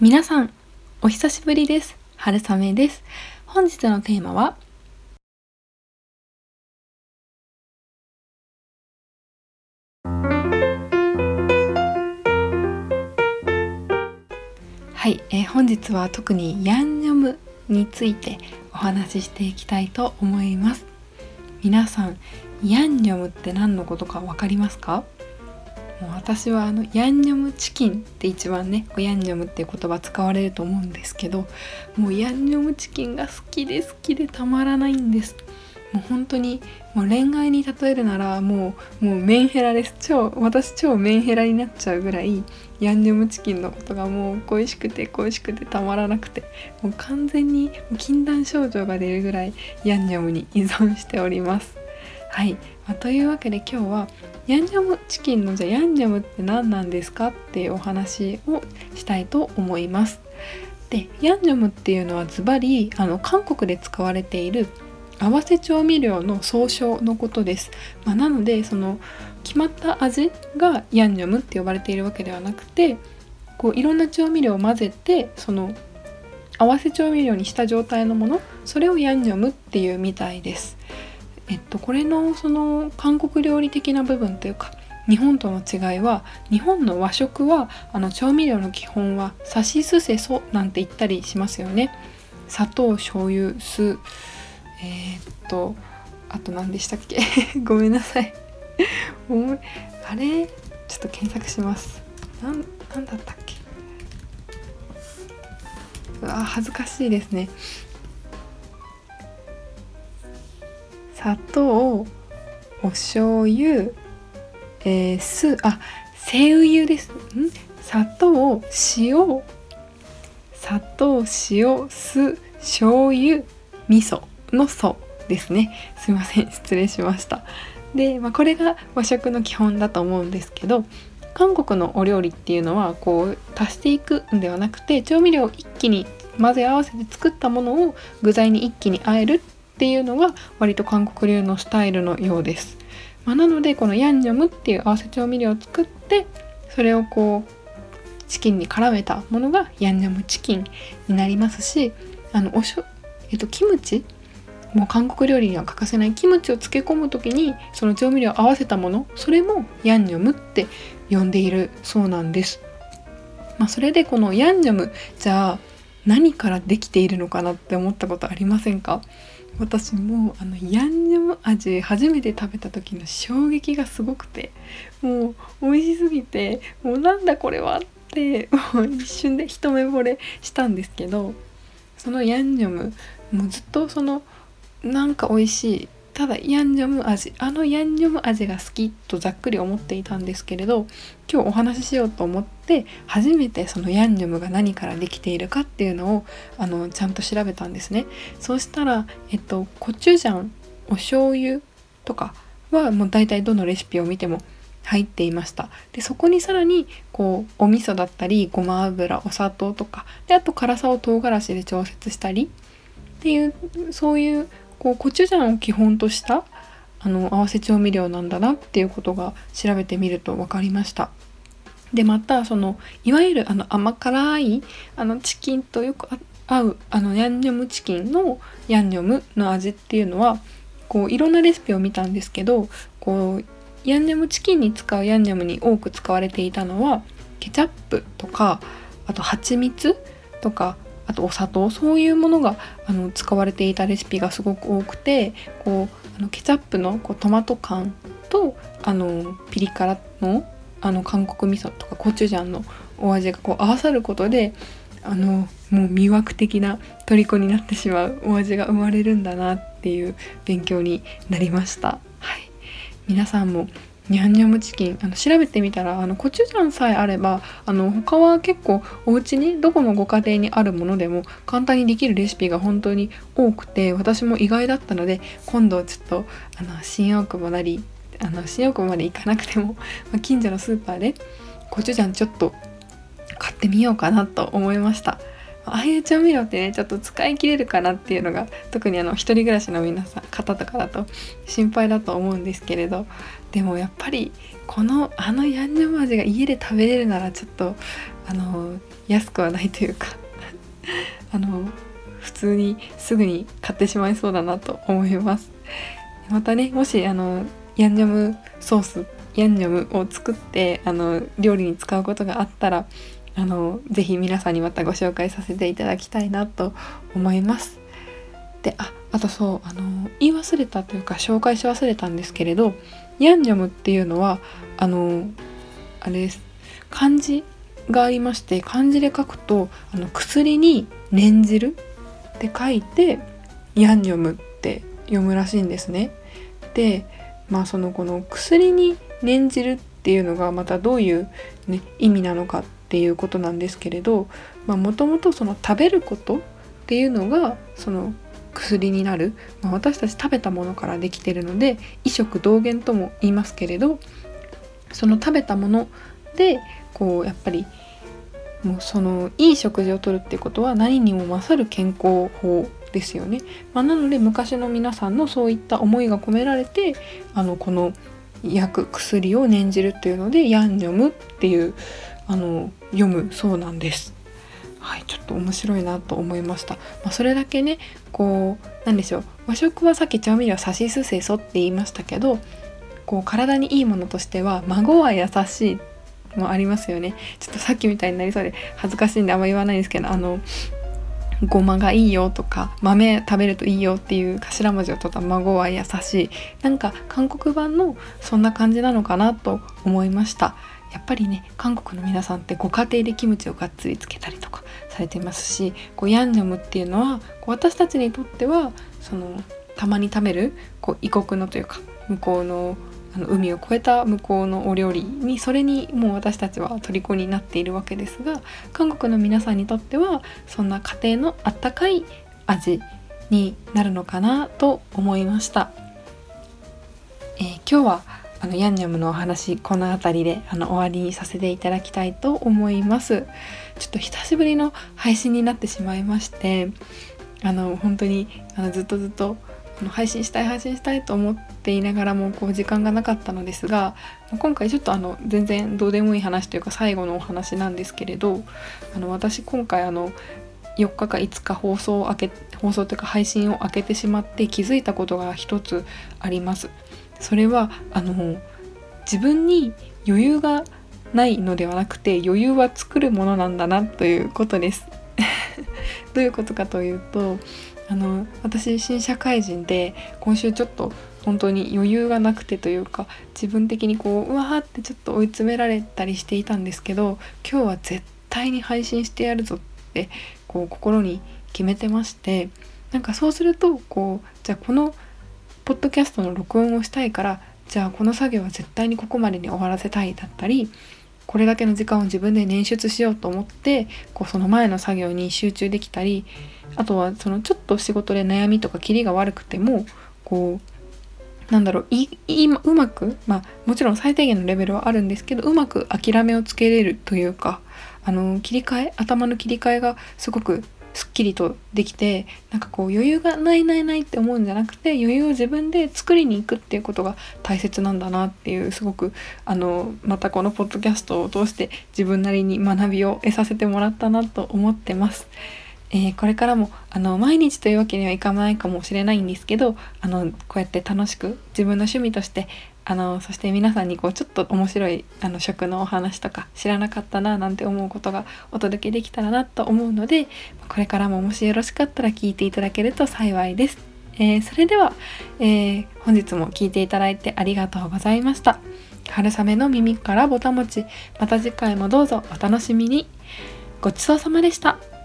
皆さんお久しぶりです。春雨です。本日のテーマははい、えー、本日は特にヤンニョムについてお話ししていきたいと思います。皆さんヤンニョムって何のことか分かりますか？もう私はあのヤンニョムチキンって一番ねヤンニョムっていう言葉使われると思うんですけどもうヤンニョムチキンが好きで好きでたまらないんです。もう本当にもう恋愛に例えるならもうもうメンヘラです。超私超メンヘラになっちゃうぐらいヤンニョムチキンのことがもう恋しくて恋しくてたまらなくてもう完全に禁断症状が出るぐらいヤンニョムに依存しております。はい、まあ、というわけで今日はヤンニョムチキンのじゃヤンニョムって何なんですかっていうお話をしたいと思います。でヤンニョムっていうのはズバリあの韓国で使われている合わせ調味料の総称のことです。まあ、なのでその決まった味がヤンニョムって呼ばれているわけではなくてこういろんな調味料を混ぜてその合わせ調味料にした状態のものそれをヤンニョムっていうみたいです。えっと、これのその韓国料理的な部分というか日本との違いは日本の和食はあの調味料の基本はさしすせそなんて言ったりしますよね。砂糖醤油酢えー、っとあと何でしたっけ？ごめんなさい。あれ？ちょっと検索します。なんなんだったっけ？うわ恥ずかしいですね。砂糖お醤油えー、酢あ精油です。ん？砂糖塩砂糖塩酢醤油味噌の素ですね。すいません。失礼しました。で、まあ、これが和食の基本だと思うんですけど韓国のお料理っていうのはこう足していくんではなくて調味料を一気に混ぜ合わせて作ったものを具材に一気に和えるっっていうのが割と韓国流のスタイルのようです。まあ、なのでこのヤンニョムっていう合わせ調味料を作ってそれをこうチキンに絡めたものがヤンニョムチキンになりますしあのおしょ、えっと、キムチ？もう韓国料理には欠かせないキムチを漬け込む時にその調味料を合わせたものそれもヤンニョムって呼んでいるそうなんです。まあ、それでこのヤンニョムじゃあ何からできているのかなって思ったことありませんか？私もあのヤンニョム味初めて食べた時の衝撃がすごくてもう美味しすぎてもうなんだこれはってもう一瞬で一目惚れしたんですけどそのヤンニョムもうずっとそのなんか美味しいただヤンニョム味。あのヤンニョム味が好きとざっくり思っていたんですけれど今日お話ししようと思って初めてそのヤンニョムが何からできているかっていうのをあのちゃんと調べたんですね。そうしたら、えっと、コチュジャンお醤油とかはもう大体どのレシピを見ても入っていました。でそこにさらにこうお味噌だったりごま油お砂糖とかであと辛さを唐辛子で調節したりっていうそういうこうコチュジャンを基本としたあの合わせ調味料なんだなっていうことが調べてみると分かりました。でまたそのいわゆるあの甘辛いあのチキンとよく合うあのヤンニョムチキンのヤンニョムの味っていうのはこういろんなレシピを見たんですけどこうヤンニョムチキンに使うヤンニョムに多く使われていたのはケチャップとかあと蜂蜜とかあとお砂糖そういうものがあの使われていたレシピがすごく多くてこうあのケチャップのこうトマト感とあのピリ辛のあの韓国味噌とかコチュジャンのお味がこう合わさることであのもう魅惑的な虜になってしまうお味が生まれるんだなっていう勉強になりました。はい、皆さんもニャンニャムチキンあの調べてみたらあのコチュジャンさえあればあの他は結構お家にどこのご家庭にあるものでも簡単にできるレシピが本当に多くて私も意外だったので今度ちょっとあの新大久保なりあの新大久保まで行かなくても、ま、近所のスーパーでコチュジャンちょっと買ってみようかなと思いました。ああいう調味料ってねちょっと使い切れるかなっていうのが特にあの一人暮らしの皆さん方とかだと心配だと思うんですけれど。でもやっぱりこのあのヤンニョム味が家で食べれるならちょっとあの安くはないというか。あの普通にすぐに買ってしまいそうだなと思います。またねもしあのヤンニョムソースヤンニョムを作ってあの料理に使うことがあったらあのぜひ皆さんにまたご紹介させていただきたいなと思いますでああとそうあの言い忘れたというか紹介し忘れたんですけれどヤンニョムっていうのはあのあれです漢字がありまして漢字で書くとあの薬に念じるって書いてヤンニョムって読むらしいんですね。でまあそのこの薬に念じるっていうのがまたどういう、ね、意味なのかっっていうことなんですけれどもともとその食べることっていうのがその薬になる、まあ、私たち食べたものからできてるので異食同源とも言いますけれどその食べたものでこうやっぱりもうそのいい食事をとるってことは何にも勝る健康法ですよね、まあ、なので昔の皆さんのそういった思いが込められてあのこの薬薬を念じるっていうのでヤンニョムっていうあの読むそうなんです。はい、ちょっと面白いなと思いました。まあ、それだけねこうなんでしょう和食はさっき調味料さしすせそって言いましたけどこう体にいいものとしては孫は優しいもありますよねちょっとさっきみたいになりそうで恥ずかしいんであんま言わないんですけどあのごまがいいよとか豆食べるといいよっていう頭文字を取った孫は優しい。なんか韓国版のそんな感じなのかなと思いました。やっぱりね韓国の皆さんってご家庭でキムチをがっつりつけたりとかされてますしこうヤンニョムっていうのはこう私たちにとってはそのたまに食べるこう異国のというか向こうのあの海を越えた向こうのお料理にそれにもう私たちは虜になっているわけですが韓国の皆さんにとってはそんな家庭のあったかい味になるのかなと思いました。えー、今日はあのヤンニョムのお話この辺りであの終わりにさせていただきたいと思いますちょっと久しぶりの配信になってしまいましてあの本当にあのずっとずっと配信したい配信したいと思っていながらもこう時間がなかったのですが今回ちょっとあの全然どうでもいい話というか最後のお話なんですけれどあの私今回あの4日か5日放送を開け放送というか配信を開けてしまって気づいたことが一つあります。それはあの自分に余裕がないのではなくて余裕は作るものなんだなということです。どういうことかというとあの私新社会人で今週ちょっと本当に余裕がなくてというか自分的にこううわーってちょっと追い詰められたりしていたんですけど今日は絶対に配信してやるぞってこう心に決めてましてなんかそうするとこうじゃあこのポッドキャストの録音をしたいからじゃあこの作業は絶対にここまでに終わらせたいだったりこれだけの時間を自分で捻出しようと思ってこうその前の作業に集中できたりあとはそのちょっと仕事で悩みとかキリが悪くてもこうなんだろういうまくまあもちろん最低限のレベルはあるんですけどうまく諦めをつけれるというかあの切り替え頭の切り替えがすごくすっきりとできてなんかこう余裕がないないないって思うんじゃなくて余裕を自分で作りに行くっていうことが大切なんだなっていうすごくあのまたこのポッドキャストを通して自分なりに学びを得させてもらったなと思ってます。えー、これからもあの毎日というわけにはいかないかもしれないんですけどあのこうやって楽しく自分の趣味としてあのそして皆さんにこうちょっと面白いあの食のお話とか知らなかったななんて思うことがお届けできたらなと思うのでこれからももしよろしかったら聞いていただけると幸いです。えー、それでは、えー、本日も聞いていただいてありがとうございました。春雨の耳からぼたもちまた次回もどうぞお楽しみにごちそうさまでした。